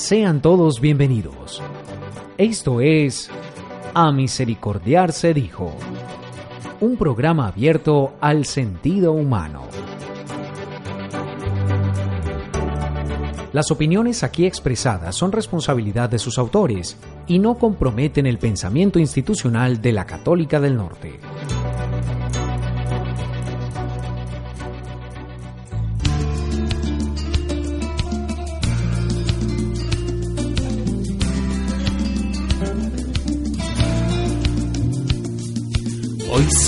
Sean todos bienvenidos. Esto es A Misericordiar se dijo, un programa abierto al sentido humano. Las opiniones aquí expresadas son responsabilidad de sus autores y no comprometen el pensamiento institucional de la Católica del Norte.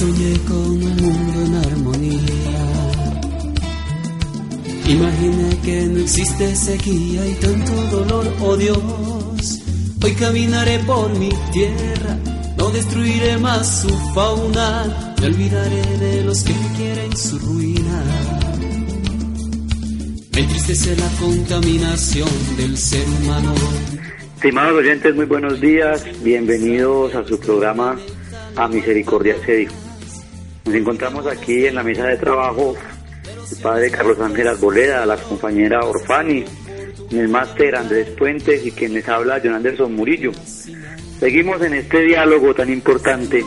Soñé con un mundo en armonía. Imaginé que no existe sequía y tanto dolor, oh Dios. Hoy caminaré por mi tierra, no destruiré más su fauna, me olvidaré de los que quieren su ruina. Me entristece la contaminación del ser humano. Estimados oyentes, muy buenos días, bienvenidos a su programa a Misericordia se dijo. Nos encontramos aquí en la mesa de trabajo el padre Carlos Ángel Arboleda, la compañera Orfani, el máster Andrés Puentes y quien les habla John Anderson Murillo. Seguimos en este diálogo tan importante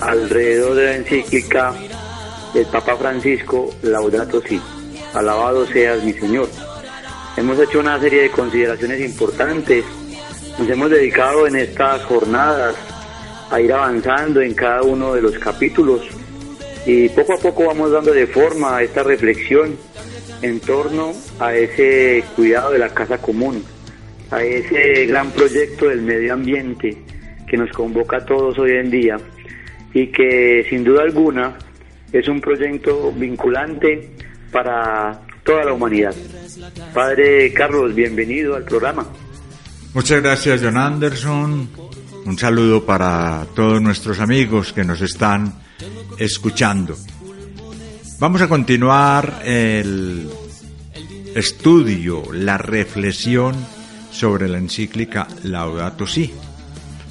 alrededor de la encíclica del Papa Francisco Laudato Si, alabado seas mi Señor. Hemos hecho una serie de consideraciones importantes, nos hemos dedicado en estas jornadas a ir avanzando en cada uno de los capítulos y poco a poco vamos dando de forma a esta reflexión en torno a ese cuidado de la casa común, a ese gran proyecto del medio ambiente que nos convoca a todos hoy en día y que sin duda alguna es un proyecto vinculante para toda la humanidad. Padre Carlos, bienvenido al programa. Muchas gracias, John Anderson. Un saludo para todos nuestros amigos que nos están escuchando. Vamos a continuar el estudio, la reflexión sobre la encíclica Laudato Si.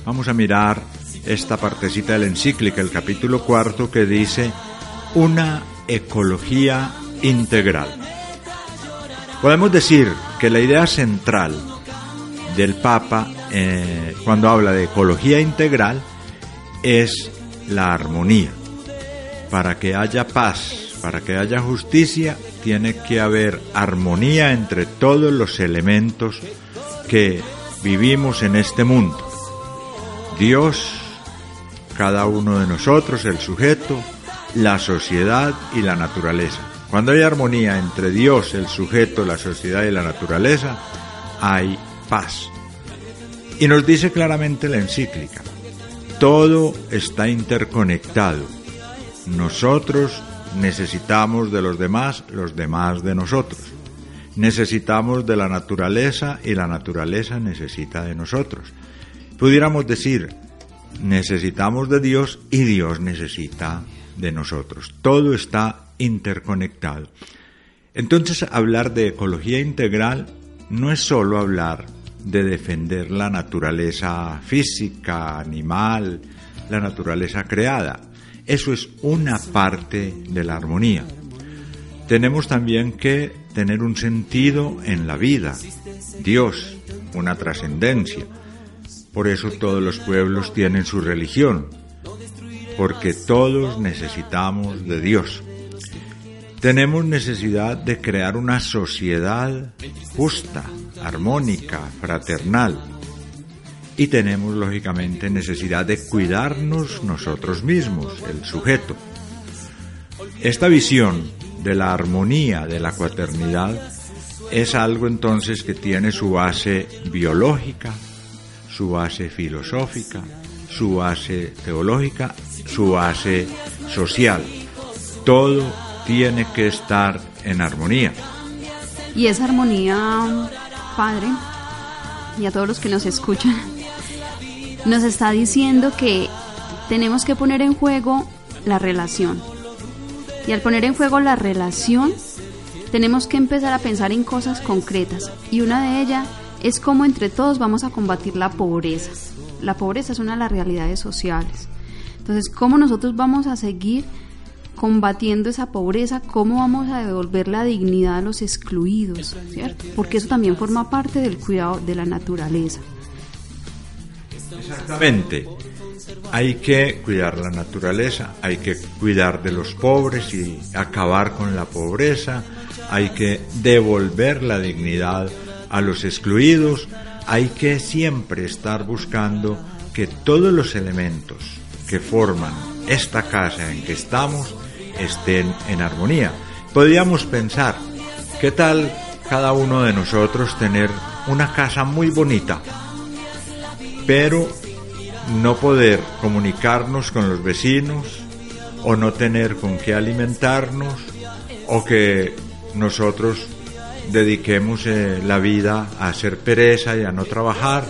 Vamos a mirar esta partecita de la encíclica, el capítulo cuarto, que dice una ecología integral. Podemos decir que la idea central del Papa eh, cuando habla de ecología integral es la armonía. Para que haya paz, para que haya justicia, tiene que haber armonía entre todos los elementos que vivimos en este mundo. Dios, cada uno de nosotros, el sujeto, la sociedad y la naturaleza. Cuando hay armonía entre Dios, el sujeto, la sociedad y la naturaleza, hay paz. Y nos dice claramente la encíclica, todo está interconectado. Nosotros necesitamos de los demás, los demás de nosotros. Necesitamos de la naturaleza y la naturaleza necesita de nosotros. Pudiéramos decir, necesitamos de Dios y Dios necesita de nosotros. Todo está interconectado. Entonces hablar de ecología integral no es solo hablar de defender la naturaleza física, animal, la naturaleza creada. Eso es una parte de la armonía. Tenemos también que tener un sentido en la vida, Dios, una trascendencia. Por eso todos los pueblos tienen su religión, porque todos necesitamos de Dios. Tenemos necesidad de crear una sociedad justa, armónica, fraternal. Y tenemos lógicamente necesidad de cuidarnos nosotros mismos, el sujeto. Esta visión de la armonía, de la cuaternidad, es algo entonces que tiene su base biológica, su base filosófica, su base teológica, su base social. Todo tiene que estar en armonía. Y esa armonía, Padre, y a todos los que nos escuchan, nos está diciendo que tenemos que poner en juego la relación. Y al poner en juego la relación, tenemos que empezar a pensar en cosas concretas. Y una de ellas es cómo entre todos vamos a combatir la pobreza. La pobreza es una de las realidades sociales. Entonces, ¿cómo nosotros vamos a seguir combatiendo esa pobreza, ¿cómo vamos a devolver la dignidad a los excluidos? ¿Cierto? Porque eso también forma parte del cuidado de la naturaleza. Exactamente. Hay que cuidar la naturaleza, hay que cuidar de los pobres y acabar con la pobreza, hay que devolver la dignidad a los excluidos, hay que siempre estar buscando que todos los elementos que forman esta casa en que estamos estén en armonía. Podríamos pensar, ¿qué tal cada uno de nosotros tener una casa muy bonita, pero no poder comunicarnos con los vecinos o no tener con qué alimentarnos o que nosotros dediquemos eh, la vida a hacer pereza y a no trabajar.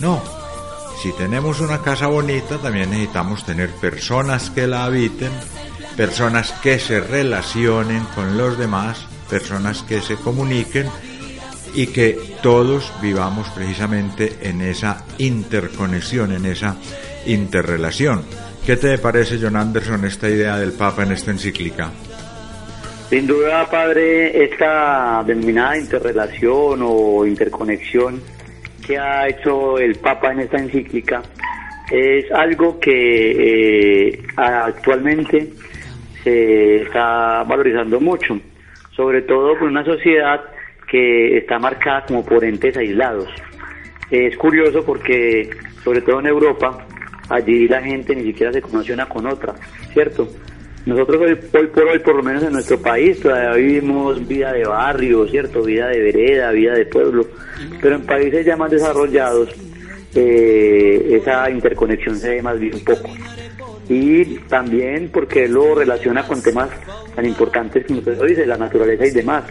No, si tenemos una casa bonita también necesitamos tener personas que la habiten, personas que se relacionen con los demás, personas que se comuniquen y que todos vivamos precisamente en esa interconexión, en esa interrelación. ¿Qué te parece, John Anderson, esta idea del Papa en esta encíclica? Sin duda, padre, esta denominada interrelación o interconexión que ha hecho el Papa en esta encíclica es algo que eh, actualmente se está valorizando mucho, sobre todo por una sociedad que está marcada como por entes aislados. Es curioso porque, sobre todo en Europa, allí la gente ni siquiera se conoce una con otra, ¿cierto? Nosotros hoy, por hoy, por lo menos en nuestro país, todavía vivimos vida de barrio, ¿cierto? Vida de vereda, vida de pueblo, pero en países ya más desarrollados, eh, esa interconexión se ve más bien un poco. Y también porque lo relaciona con temas tan importantes como usted lo dice, la naturaleza y demás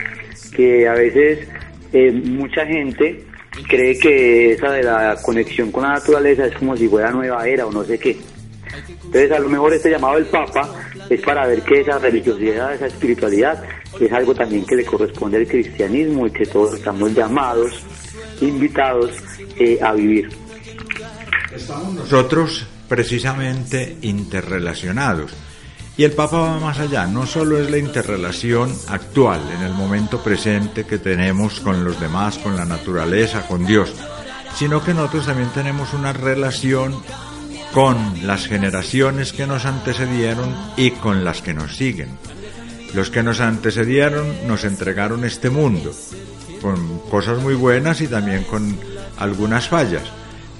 que a veces eh, mucha gente cree que esa de la conexión con la naturaleza es como si fuera nueva era o no sé qué. Entonces a lo mejor este llamado del Papa es para ver que esa religiosidad, esa espiritualidad es algo también que le corresponde al cristianismo y que todos estamos llamados, invitados eh, a vivir. Estamos nosotros precisamente interrelacionados y el Papa va más allá, no solo es la interrelación actual, en el momento presente que tenemos con los demás, con la naturaleza, con Dios, sino que nosotros también tenemos una relación con las generaciones que nos antecedieron y con las que nos siguen. Los que nos antecedieron nos entregaron este mundo, con cosas muy buenas y también con algunas fallas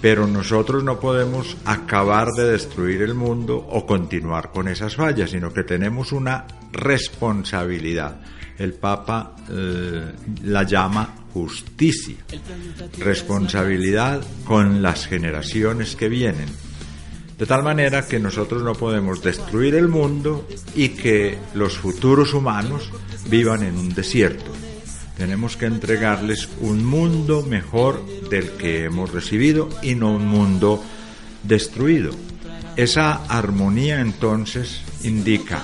pero nosotros no podemos acabar de destruir el mundo o continuar con esas fallas, sino que tenemos una responsabilidad. El Papa eh, la llama justicia, responsabilidad con las generaciones que vienen. De tal manera que nosotros no podemos destruir el mundo y que los futuros humanos vivan en un desierto tenemos que entregarles un mundo mejor del que hemos recibido y no un mundo destruido. Esa armonía entonces indica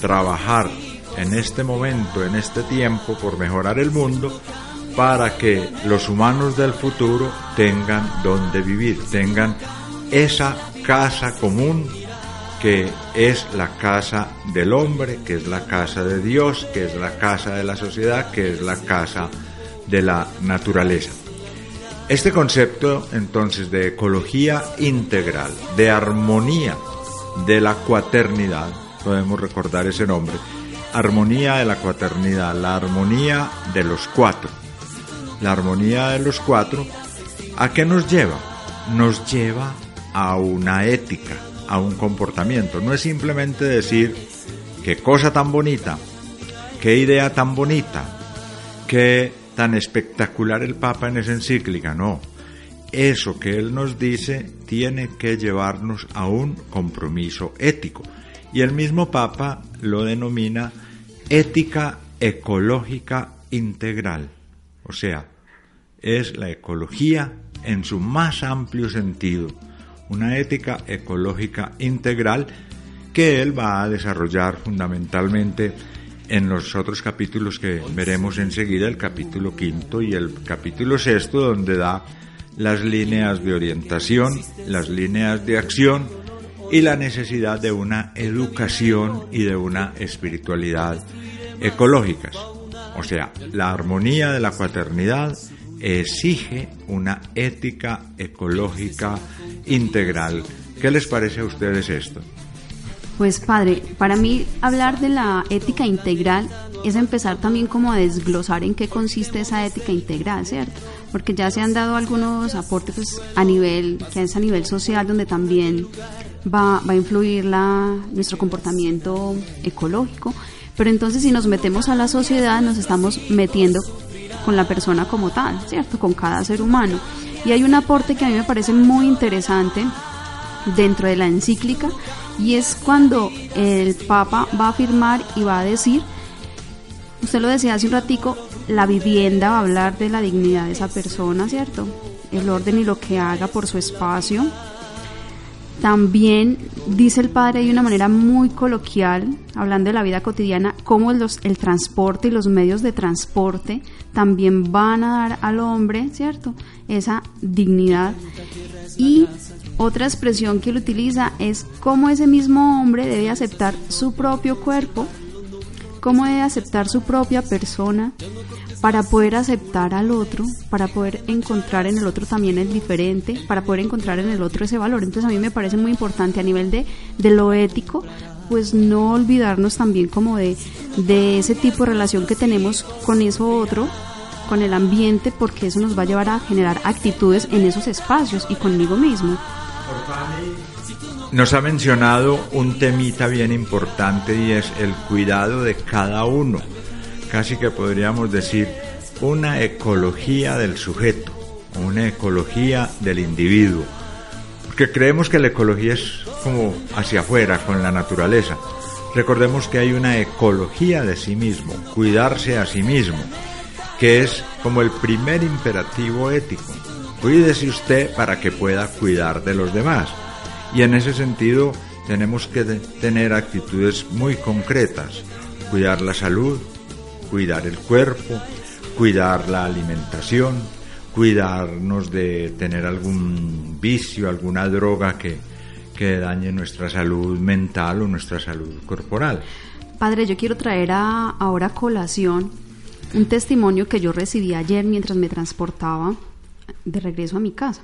trabajar en este momento, en este tiempo, por mejorar el mundo para que los humanos del futuro tengan donde vivir, tengan esa casa común que es la casa del hombre, que es la casa de Dios, que es la casa de la sociedad, que es la casa de la naturaleza. Este concepto entonces de ecología integral, de armonía de la cuaternidad, podemos recordar ese nombre, armonía de la cuaternidad, la armonía de los cuatro. La armonía de los cuatro, ¿a qué nos lleva? Nos lleva a una ética, a un comportamiento. No es simplemente decir qué cosa tan bonita, qué idea tan bonita, qué tan espectacular el Papa en esa encíclica. No, eso que él nos dice tiene que llevarnos a un compromiso ético. Y el mismo Papa lo denomina ética ecológica integral. O sea, es la ecología en su más amplio sentido una ética ecológica integral que él va a desarrollar fundamentalmente en los otros capítulos que veremos enseguida, el capítulo quinto y el capítulo sexto, donde da las líneas de orientación, las líneas de acción y la necesidad de una educación y de una espiritualidad ecológicas. O sea, la armonía de la fraternidad exige una ética ecológica integral. ¿Qué les parece a ustedes esto? Pues padre, para mí hablar de la ética integral es empezar también como a desglosar en qué consiste esa ética integral, ¿cierto? Porque ya se han dado algunos aportes pues, a nivel, que es a nivel social, donde también va, va a influir la, nuestro comportamiento ecológico. Pero entonces si nos metemos a la sociedad, nos estamos metiendo con la persona como tal, ¿cierto? Con cada ser humano. Y hay un aporte que a mí me parece muy interesante dentro de la encíclica y es cuando el Papa va a afirmar y va a decir, usted lo decía hace un ratico, la vivienda va a hablar de la dignidad de esa persona, ¿cierto? El orden y lo que haga por su espacio. También dice el padre de una manera muy coloquial, hablando de la vida cotidiana, cómo el transporte y los medios de transporte también van a dar al hombre, ¿cierto? Esa dignidad. Y otra expresión que él utiliza es cómo ese mismo hombre debe aceptar su propio cuerpo, cómo debe aceptar su propia persona para poder aceptar al otro, para poder encontrar en el otro también el diferente, para poder encontrar en el otro ese valor. Entonces a mí me parece muy importante a nivel de, de lo ético, pues no olvidarnos también como de, de ese tipo de relación que tenemos con eso otro, con el ambiente, porque eso nos va a llevar a generar actitudes en esos espacios y conmigo mismo. Nos ha mencionado un temita bien importante y es el cuidado de cada uno. Casi que podríamos decir una ecología del sujeto, una ecología del individuo. Porque creemos que la ecología es como hacia afuera, con la naturaleza. Recordemos que hay una ecología de sí mismo, cuidarse a sí mismo, que es como el primer imperativo ético. Cuídese usted para que pueda cuidar de los demás. Y en ese sentido tenemos que tener actitudes muy concretas. Cuidar la salud, cuidar el cuerpo, cuidar la alimentación, cuidarnos de tener algún vicio, alguna droga que, que dañe nuestra salud mental o nuestra salud corporal. Padre, yo quiero traer a, ahora colación un testimonio que yo recibí ayer mientras me transportaba de regreso a mi casa.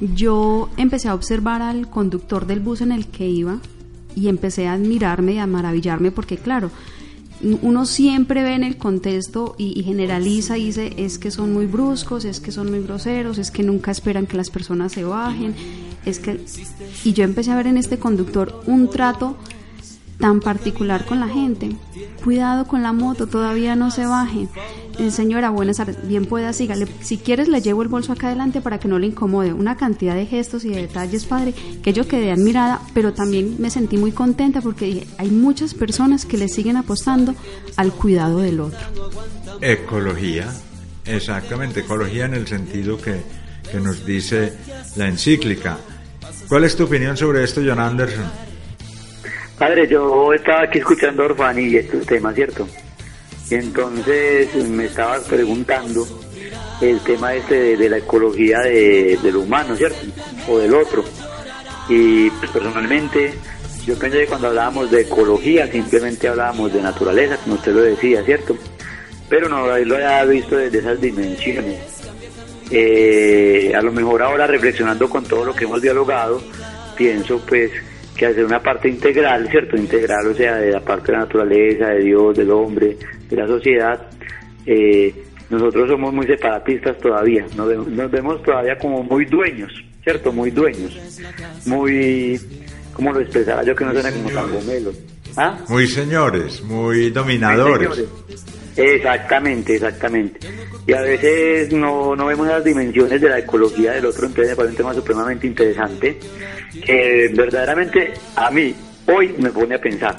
Yo empecé a observar al conductor del bus en el que iba y empecé a admirarme y a maravillarme porque claro, uno siempre ve en el contexto y, generaliza y dice es que son muy bruscos, es que son muy groseros, es que nunca esperan que las personas se bajen, es que y yo empecé a ver en este conductor un trato tan particular con la gente. Cuidado con la moto, todavía no se baje. Eh, señora, buenas tardes, bien pueda, sígale. Si quieres, le llevo el bolso acá adelante para que no le incomode. Una cantidad de gestos y de detalles, padre, que yo quedé admirada, pero también me sentí muy contenta porque dije, hay muchas personas que le siguen apostando al cuidado del otro. Ecología, exactamente, ecología en el sentido que, que nos dice la encíclica. ¿Cuál es tu opinión sobre esto, John Anderson? Padre, yo estaba aquí escuchando a Orfani y estos temas, ¿cierto? Y entonces me estaba preguntando el tema este de, la ecología de, lo humano, ¿cierto? O del otro. Y pues, personalmente, yo pensé que cuando hablábamos de ecología simplemente hablábamos de naturaleza, como usted lo decía, ¿cierto? Pero no lo había visto desde esas dimensiones. Eh, a lo mejor ahora reflexionando con todo lo que hemos dialogado, pienso pues que hacer una parte integral, ¿cierto? Integral, o sea, de la parte de la naturaleza, de Dios, del hombre, de la sociedad. Eh, nosotros somos muy separatistas todavía, nos vemos, nos vemos todavía como muy dueños, ¿cierto? Muy dueños, muy, ¿cómo lo expresaba yo que no suena como tan gomelo? ¿Ah? Muy señores, muy dominadores. Muy señores. Exactamente, exactamente. Y a veces no, no vemos las dimensiones de la ecología del otro, entonces me parece un tema supremamente interesante, que verdaderamente a mí hoy me pone a pensar,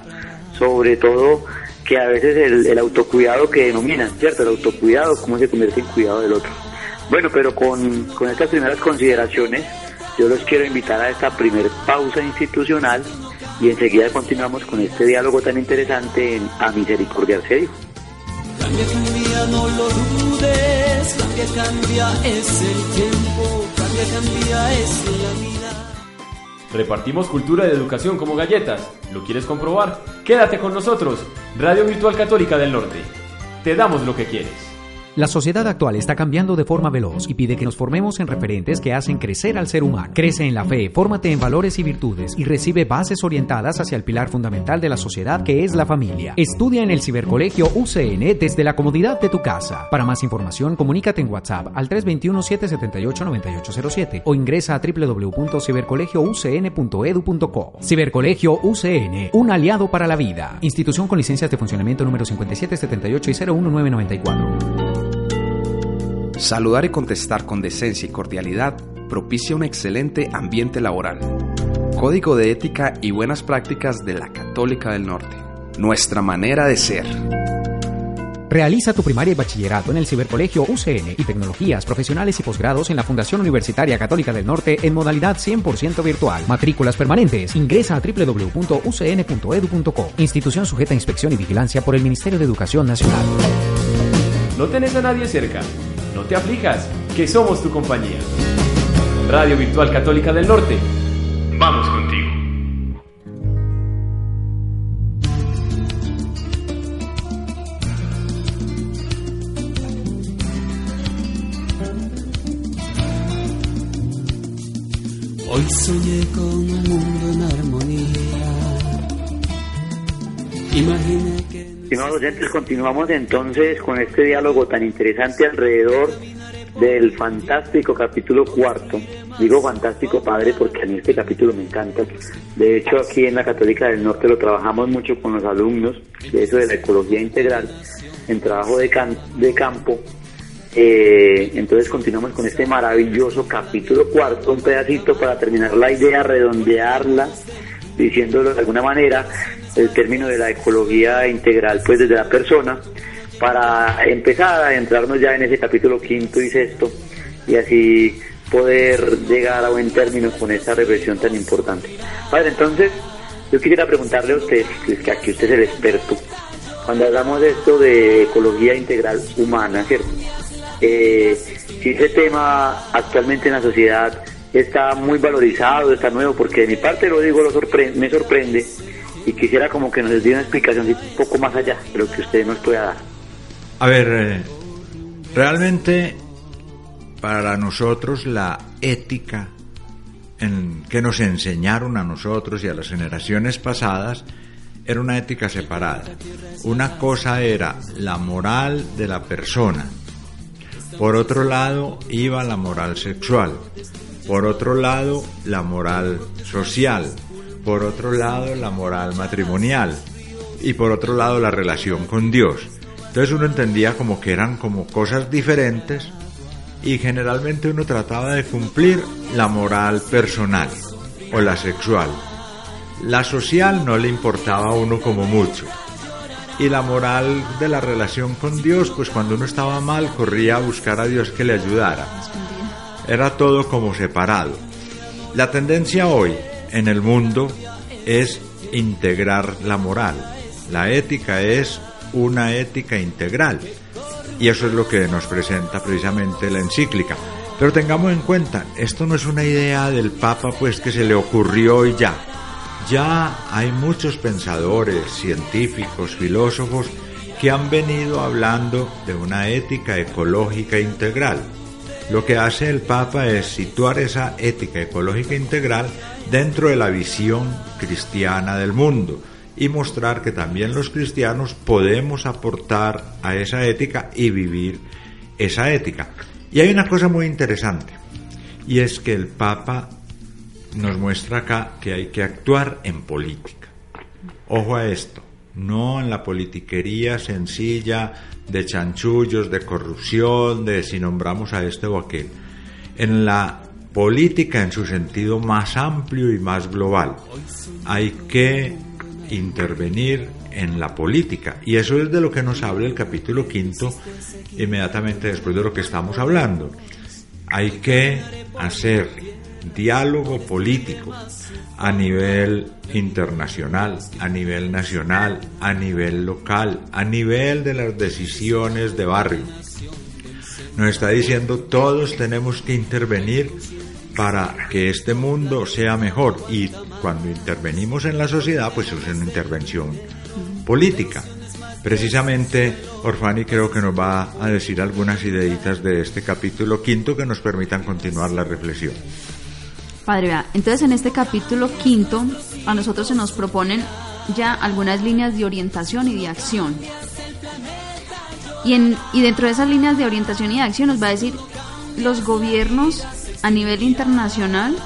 sobre todo que a veces el, el autocuidado que denominan, ¿cierto? El autocuidado, cómo se convierte en cuidado del otro. Bueno, pero con, con estas primeras consideraciones, yo los quiero invitar a esta primer pausa institucional y enseguida continuamos con este diálogo tan interesante en A Misericordia se dijo. Cambia, cambia, no lo dudes. Cambia, cambia, es el tiempo. Cambia, cambia, es la vida. Repartimos cultura y educación como galletas. ¿Lo quieres comprobar? Quédate con nosotros. Radio Virtual Católica del Norte. Te damos lo que quieres. La sociedad actual está cambiando de forma veloz y pide que nos formemos en referentes que hacen crecer al ser humano. Crece en la fe, fórmate en valores y virtudes y recibe bases orientadas hacia el pilar fundamental de la sociedad que es la familia. Estudia en el Cibercolegio UCN desde la comodidad de tu casa. Para más información, comunícate en WhatsApp al 321-778-9807 o ingresa a www.cibercolegioucn.edu.co. Cibercolegio UCN, un aliado para la vida. Institución con licencias de funcionamiento número 5778 y 01994. Saludar y contestar con decencia y cordialidad propicia un excelente ambiente laboral. Código de ética y buenas prácticas de la Católica del Norte. Nuestra manera de ser. Realiza tu primaria y bachillerato en el Cibercolegio UCN y tecnologías profesionales y posgrados en la Fundación Universitaria Católica del Norte en modalidad 100% virtual. Matrículas permanentes. Ingresa a www.ucn.edu.co. Institución sujeta a inspección y vigilancia por el Ministerio de Educación Nacional. ¿No tenés a nadie cerca? No te aflijas, que somos tu compañía. Radio Virtual Católica del Norte. Vamos contigo. Hoy soñé con un mundo en armonía. Imaginé. Estimados continuamos entonces con este diálogo tan interesante alrededor del fantástico capítulo cuarto. Digo fantástico, padre, porque a mí este capítulo me encanta. De hecho, aquí en la Católica del Norte lo trabajamos mucho con los alumnos, de eso de la ecología integral, en trabajo de, de campo. Eh, entonces continuamos con este maravilloso capítulo cuarto, un pedacito para terminar la idea, redondearla, diciéndolo de alguna manera, el término de la ecología integral pues desde la persona para empezar a entrarnos ya en ese capítulo quinto y sexto y así poder llegar a buen término con esta reflexión tan importante. Padre, entonces yo quisiera preguntarle a usted, que aquí usted es el experto, cuando hablamos de esto de ecología integral humana, ¿cierto? Eh, si ese tema actualmente en la sociedad está muy valorizado, está nuevo, porque de mi parte lo digo, lo sorprende, me sorprende y quisiera como que nos dé una explicación un poco más allá de lo que usted nos pueda dar. A ver, eh, realmente para nosotros la ética que nos enseñaron a nosotros y a las generaciones pasadas era una ética separada. Una cosa era la moral de la persona. Por otro lado iba la moral sexual. Por otro lado la moral social por otro lado la moral matrimonial y por otro lado la relación con Dios. Entonces uno entendía como que eran como cosas diferentes y generalmente uno trataba de cumplir la moral personal o la sexual. La social no le importaba a uno como mucho. Y la moral de la relación con Dios, pues cuando uno estaba mal corría a buscar a Dios que le ayudara. Era todo como separado. La tendencia hoy en el mundo es integrar la moral. La ética es una ética integral. Y eso es lo que nos presenta precisamente la encíclica. Pero tengamos en cuenta, esto no es una idea del Papa pues que se le ocurrió y ya. Ya hay muchos pensadores, científicos, filósofos que han venido hablando de una ética ecológica integral. Lo que hace el Papa es situar esa ética ecológica integral dentro de la visión cristiana del mundo y mostrar que también los cristianos podemos aportar a esa ética y vivir esa ética. Y hay una cosa muy interesante, y es que el Papa nos muestra acá que hay que actuar en política. Ojo a esto, no en la politiquería sencilla de chanchullos, de corrupción, de si nombramos a este o aquel, en la política en su sentido más amplio y más global. Hay que intervenir en la política y eso es de lo que nos habla el capítulo quinto inmediatamente después de lo que estamos hablando. Hay que hacer diálogo político a nivel internacional, a nivel nacional, a nivel local, a nivel de las decisiones de barrio. Nos está diciendo todos tenemos que intervenir para que este mundo sea mejor. Y cuando intervenimos en la sociedad, pues es una intervención política. Precisamente Orfani creo que nos va a decir algunas ideitas de este capítulo quinto que nos permitan continuar la reflexión. Padre, vea, entonces en este capítulo quinto a nosotros se nos proponen ya algunas líneas de orientación y de acción. Y, en, y dentro de esas líneas de orientación y de acción nos va a decir los gobiernos a nivel internacional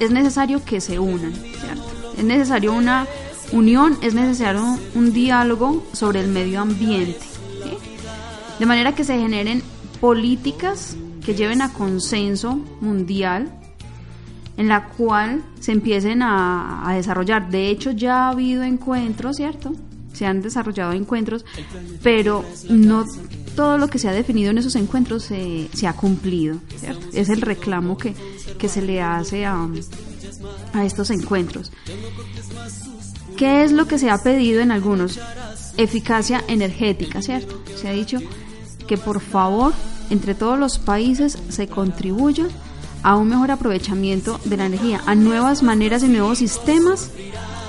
es necesario que se unan, ¿cierto? Es necesario una unión, es necesario un diálogo sobre el medio ambiente, de manera que se generen políticas que lleven a consenso mundial en la cual se empiecen a, a, desarrollar. De hecho, ya ha habido encuentros, ¿cierto? Se han desarrollado encuentros, pero no todo lo que se ha definido en esos encuentros se, se ha cumplido, ¿cierto? Es el reclamo que, que se le hace a, a estos encuentros. ¿Qué es lo que se ha pedido en algunos? Eficacia energética, ¿cierto? Se ha dicho que por favor entre todos los países se contribuya a un mejor aprovechamiento de la energía, a nuevas maneras y nuevos sistemas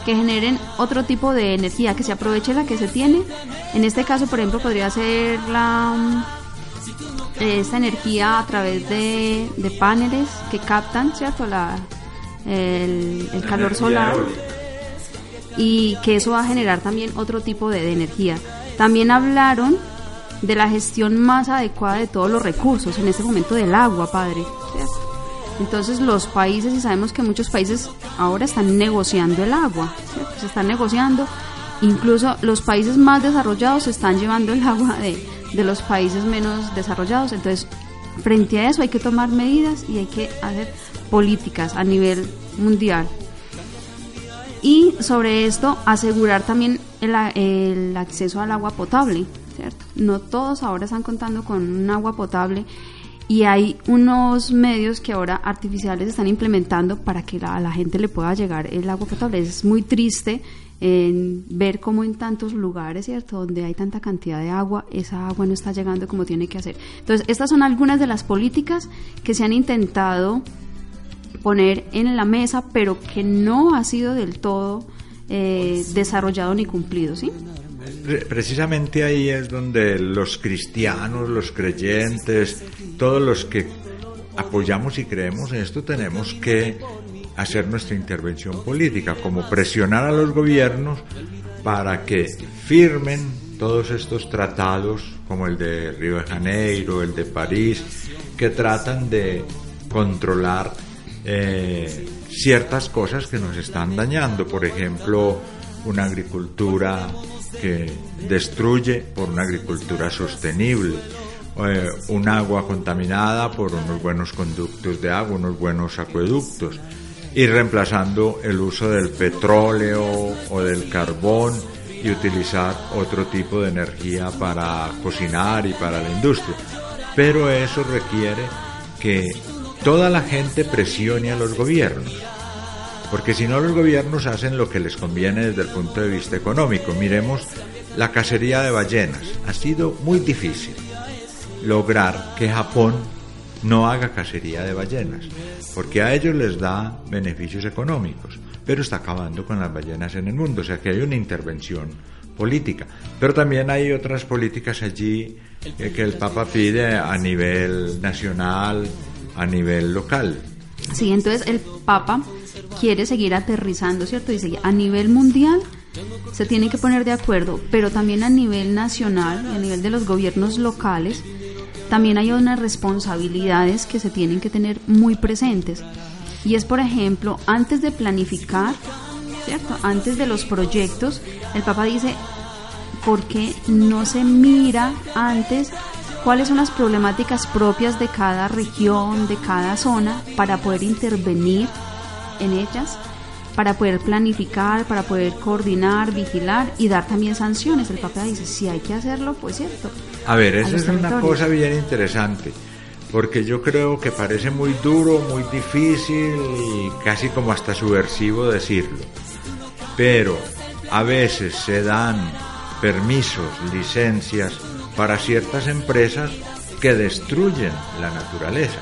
que generen otro tipo de energía, que se aproveche la que se tiene. En este caso, por ejemplo, podría ser la esta energía a través de, de paneles que captan, ¿cierto? La, el, el calor solar y que eso va a generar también otro tipo de, de, energía. También hablaron de la gestión más adecuada de todos los recursos, en este momento del agua, padre. ¿cierto? Entonces los países, y sabemos que muchos países ahora están negociando el agua, ¿cierto? se están negociando, incluso los países más desarrollados están llevando el agua de, de los países menos desarrollados. Entonces, frente a eso hay que tomar medidas y hay que hacer políticas a nivel mundial. Y sobre esto, asegurar también el, el, acceso al agua potable, ¿cierto? No todos ahora están contando con un agua potable y hay unos medios que ahora artificiales están implementando para que la, a la gente le pueda llegar el agua potable. Es muy triste en ver cómo en tantos lugares, ¿cierto? Donde hay tanta cantidad de agua, esa agua no está llegando como tiene que hacer. Entonces, estas son algunas de las políticas que se han intentado poner en la mesa, pero que no ha sido del todo eh, desarrollado ni cumplido, ¿sí? Precisamente ahí es donde los cristianos, los creyentes, todos los que apoyamos y creemos en esto tenemos que hacer nuestra intervención política, como presionar a los gobiernos para que firmen todos estos tratados, como el de Río de Janeiro, el de París, que tratan de controlar eh, ciertas cosas que nos están dañando, por ejemplo, una agricultura que destruye por una agricultura sostenible, eh, un agua contaminada por unos buenos conductos de agua, unos buenos acueductos, y reemplazando el uso del petróleo o del carbón y utilizar otro tipo de energía para cocinar y para la industria. Pero eso requiere que toda la gente presione a los gobiernos porque si no los gobiernos hacen lo que les conviene desde el punto de vista económico. Miremos la cacería de ballenas. Ha sido muy difícil lograr que Japón no haga cacería de ballenas, porque a ellos les da beneficios económicos, pero está acabando con las ballenas en el mundo, o sea que hay una intervención política. Pero también hay otras políticas allí eh, que el Papa pide a nivel nacional, a nivel local. Sí, entonces el Papa quiere seguir aterrizando, ¿cierto? Dice, a nivel mundial se tienen que poner de acuerdo, pero también a nivel nacional y a nivel de los gobiernos locales, también hay unas responsabilidades que se tienen que tener muy presentes. Y es, por ejemplo, antes de planificar, ¿cierto? Antes de los proyectos, el Papa dice, ¿por qué no se mira antes cuáles son las problemáticas propias de cada región, de cada zona, para poder intervenir en ellas para poder planificar, para poder coordinar, vigilar y dar también sanciones. El Papa dice, si hay que hacerlo, pues cierto. A ver, esa es una cosa bien interesante, porque yo creo que parece muy duro, muy difícil y casi como hasta subversivo decirlo. Pero a veces se dan permisos, licencias para ciertas empresas que destruyen la naturaleza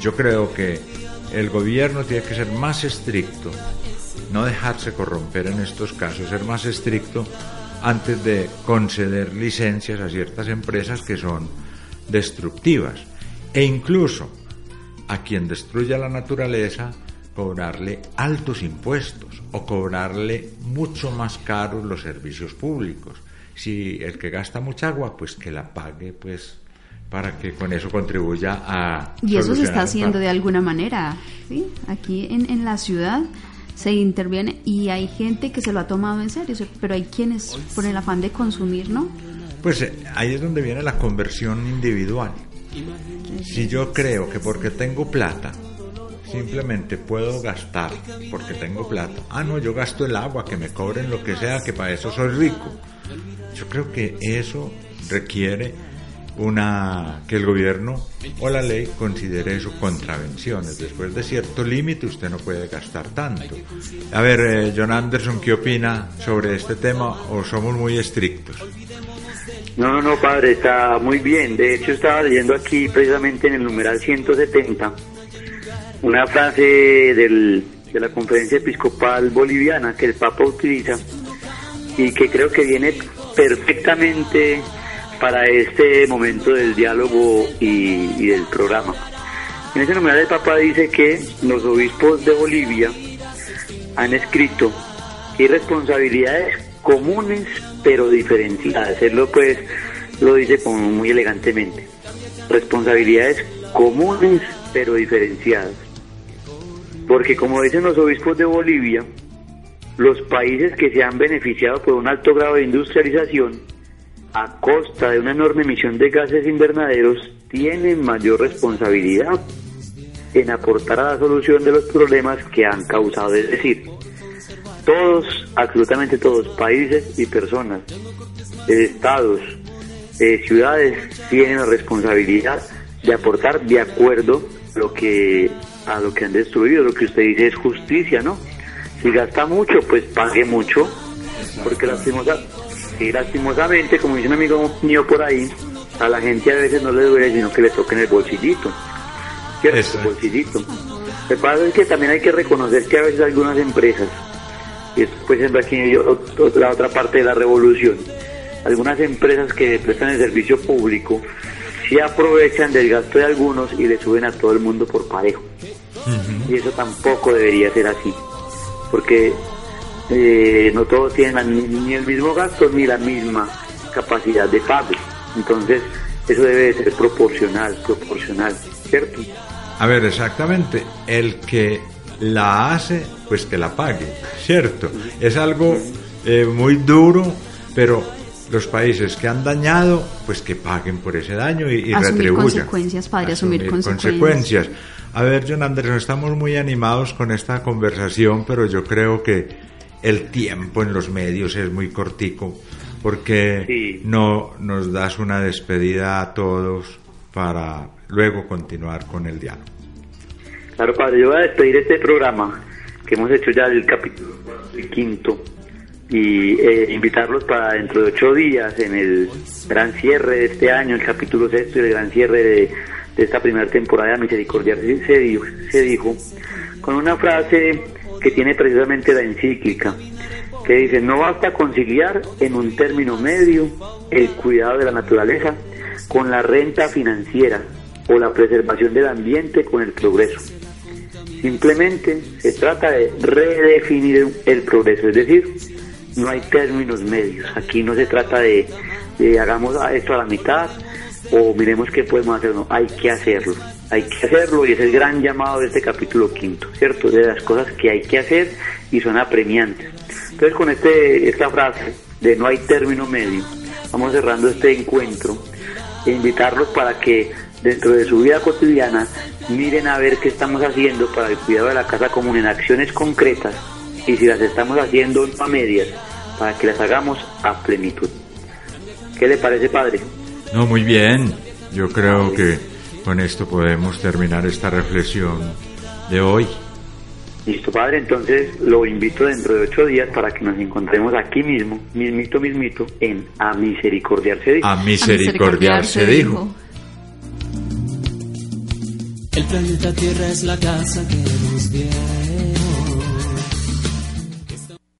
Yo creo que el gobierno tiene que ser más estricto, no dejarse corromper en estos casos, ser más estricto antes de conceder licencias a ciertas empresas que son destructivas. E incluso a quien destruya la naturaleza, cobrarle altos impuestos o cobrarle mucho más caros los servicios públicos. Si el que gasta mucha agua, pues que la pague, pues para que con eso contribuya a... Y eso se está haciendo de alguna manera, ¿sí? Aquí en, en la ciudad se interviene y hay gente que se lo ha tomado en serio, pero hay quienes por el afán de consumir, ¿no? Pues eh, ahí es donde viene la conversión individual. Si yo creo que porque tengo plata, simplemente puedo gastar porque tengo plata. Ah, no, yo gasto el agua, que me cobren lo que sea, que para eso soy rico. Yo creo que eso requiere una que el gobierno o la ley considere eso contravenciones. Después de cierto límite usted no puede gastar tanto. A ver, eh, John Anderson, ¿qué opina sobre este tema o somos muy estrictos? No, no, padre, está muy bien. De hecho, estaba leyendo aquí precisamente en el numeral 170 una frase del, de la conferencia episcopal boliviana que el Papa utiliza y que creo que viene perfectamente para este momento del diálogo y, del programa. En ese numeral el Papa dice que los obispos de Bolivia han escrito que responsabilidades comunes pero diferenciadas. Él lo pues lo dice muy elegantemente. Responsabilidades comunes pero diferenciadas. Porque como dicen los obispos de Bolivia, los países que se han beneficiado por un alto grado de industrialización a costa de una enorme emisión de gases invernaderos tienen mayor responsabilidad en aportar a la solución de los problemas que han causado. Es decir, todos, absolutamente todos, países y personas, estados, eh, ciudades, tienen la responsabilidad de aportar de acuerdo lo que a lo que han destruido. Lo que usted dice es justicia, ¿no? Si gasta mucho, pues pague mucho, porque lastimosa, lastimosamente, como dice un amigo mío por ahí, a la gente a veces no le duele, sino que le toquen el bolsillito. ¿Cierto? El bolsillito. Lo que pasa es que también hay que reconocer que a veces algunas empresas y esto pues siendo aquí la otra parte de la revolución. Algunas empresas que prestan el servicio público se aprovechan del gasto de algunos y le suben a todo el mundo por parejo. Y eso tampoco debería ser así, porque eh, no todos tienen ni el mismo gasto ni la misma capacidad de pago. Entonces, eso debe ser proporcional, proporcional, ¿cierto? A ver, exactamente, el que la hace, pues que la pague, ¿cierto? Es algo eh, muy duro, pero los países que han dañado, pues que paguen por ese daño y, y asumir consecuencias, padre, asumir, consecuencias. A ver, John Anderson, estamos muy animados con esta conversación, pero yo creo que el tiempo en los medios es muy cortico, porque no nos das una despedida a todos para luego continuar con el diálogo. Claro, padre, yo voy a despedir este programa que hemos hecho ya del capítulo quinto y eh, invitarlos para dentro de ocho días en el gran cierre de este año, el capítulo sexto y el gran cierre de, esta primera temporada de Misericordia se dijo, se dijo con una frase que tiene precisamente la encíclica que dice no basta conciliar en un término medio el cuidado de la naturaleza con la renta financiera o la preservación del ambiente con el progreso. Simplemente se trata de redefinir el progreso, es decir, no hay términos medios. Aquí no se trata de, hagamos esto a la mitad o miremos qué podemos hacer, no, hay que hacerlo. Hay que hacerlo y es el gran llamado de este capítulo quinto, ¿cierto? De las cosas que hay que hacer y son apremiantes. Entonces con este, esta frase de no hay término medio, vamos cerrando este encuentro e invitarlos para que dentro de su vida cotidiana miren a ver qué estamos haciendo para el cuidado de la casa común en acciones concretas y si las estamos haciendo a medias, para que las hagamos a plenitud. ¿Qué le parece, padre? No, muy bien. Yo creo que con esto podemos terminar esta reflexión de hoy. Listo, padre. Entonces lo invito dentro de ocho días para que nos encontremos aquí mismo, mismito, mismito, en A Misericordiarse Dijo. A Misericordiarse, dijo. El planeta Tierra es la casa que nos viene.